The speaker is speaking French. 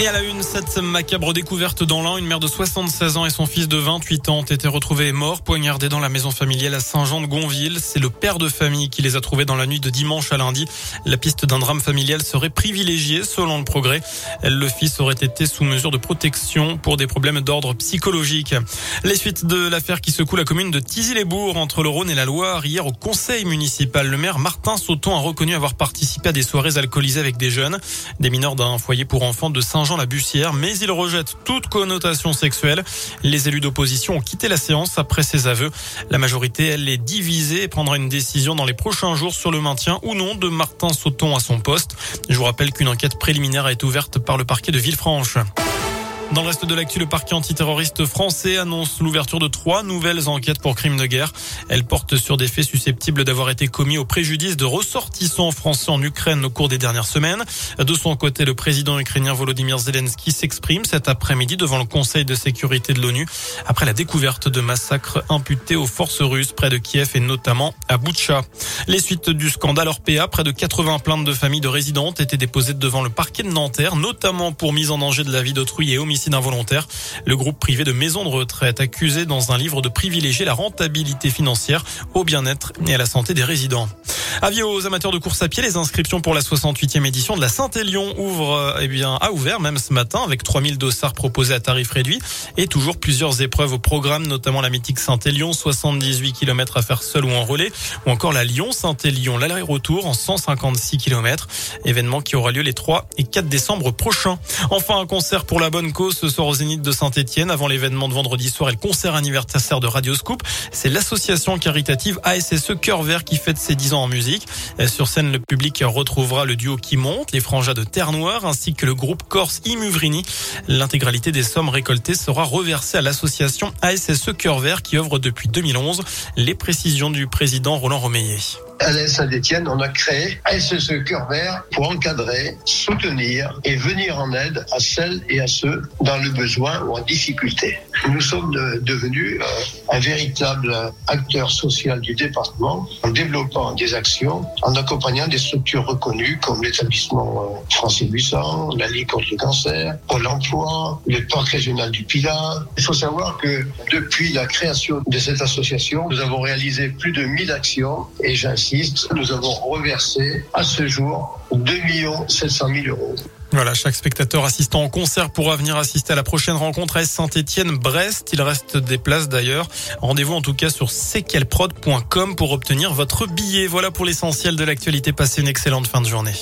Et à la une, cette macabre découverte dans l'an, une mère de 76 ans et son fils de 28 ans ont été retrouvés morts, poignardés dans la maison familiale à Saint-Jean-de-Gonville. C'est le père de famille qui les a trouvés dans la nuit de dimanche à lundi. La piste d'un drame familial serait privilégiée selon le progrès. Le fils aurait été sous mesure de protection pour des problèmes d'ordre psychologique. Les suites de l'affaire qui secoue la commune de Tizy-les-Bourgs entre le Rhône et la Loire. Hier au conseil municipal, le maire Martin Sauton a reconnu avoir participé à des soirées alcoolisées avec des jeunes, des mineurs d'un foyer pour enfants de Saint-Jean la Bussière, mais il rejette toute connotation sexuelle. Les élus d'opposition ont quitté la séance après ses aveux. La majorité, elle, est divisée et prendra une décision dans les prochains jours sur le maintien ou non de Martin Sauton à son poste. Je vous rappelle qu'une enquête préliminaire a été ouverte par le parquet de Villefranche. Dans le reste de l'actu, le parquet antiterroriste français annonce l'ouverture de trois nouvelles enquêtes pour crimes de guerre. Elles portent sur des faits susceptibles d'avoir été commis au préjudice de ressortissants français en Ukraine au cours des dernières semaines. De son côté, le président ukrainien Volodymyr Zelensky s'exprime cet après-midi devant le Conseil de sécurité de l'ONU après la découverte de massacres imputés aux forces russes près de Kiev et notamment à Boutcha. Les suites du scandale Orpea, près de 80 plaintes de familles de résidents ont été déposées devant le parquet de Nanterre, notamment pour mise en danger de la vie d'autrui et homicide Le groupe privé de maisons de retraite accusé dans un livre de privilégier la rentabilité financière au bien-être et à la santé des résidents. Avis aux amateurs de course à pied, les inscriptions pour la 68e édition de la Saint-Élion ouvrent, euh, eh bien, a ouvert même ce matin avec 3000 dossards proposés à tarif réduit et toujours plusieurs épreuves au programme, notamment la mythique Saint-Élion, 78 km à faire seul ou en relais, ou encore la Lyon-Saint-Élion, l'aller-retour en 156 km, événement qui aura lieu les 3 et 4 décembre prochains. Enfin, un concert pour la bonne cause ce soir au Zénith de Saint-Etienne, avant l'événement de vendredi soir et le concert anniversaire de Radio Scoop. C'est l'association caritative ASSE Cœur Vert qui fête ses 10 ans en musique Sur scène, le public retrouvera le duo qui monte, les Frangins de Terre Noire, ainsi que le groupe corse Imuvrini. L'intégralité des sommes récoltées sera reversée à l'association ASSE Cœur Vert qui œuvre depuis 2011. Les précisions du président Roland Romeillet à la Saint-Etienne, on a créé SSE Cœur Vert pour encadrer, soutenir et venir en aide à celles et à ceux dans le besoin ou en difficulté. Nous sommes devenus euh, un véritable acteur social du département en développant des actions, en accompagnant des structures reconnues comme l'établissement euh, français 800, la Ligue contre le cancer, Pôle emploi, le parc régional du Pilat. Il faut savoir que depuis la création de cette association, nous avons réalisé plus de 1000 actions et j'insiste nous avons reversé à ce jour 2 700 000 euros. Voilà, chaque spectateur assistant au concert pourra venir assister à la prochaine rencontre à Saint-Étienne-Brest. Il reste des places d'ailleurs. Rendez-vous en tout cas sur cquelprod.com pour obtenir votre billet. Voilà pour l'essentiel de l'actualité. Passez une excellente fin de journée.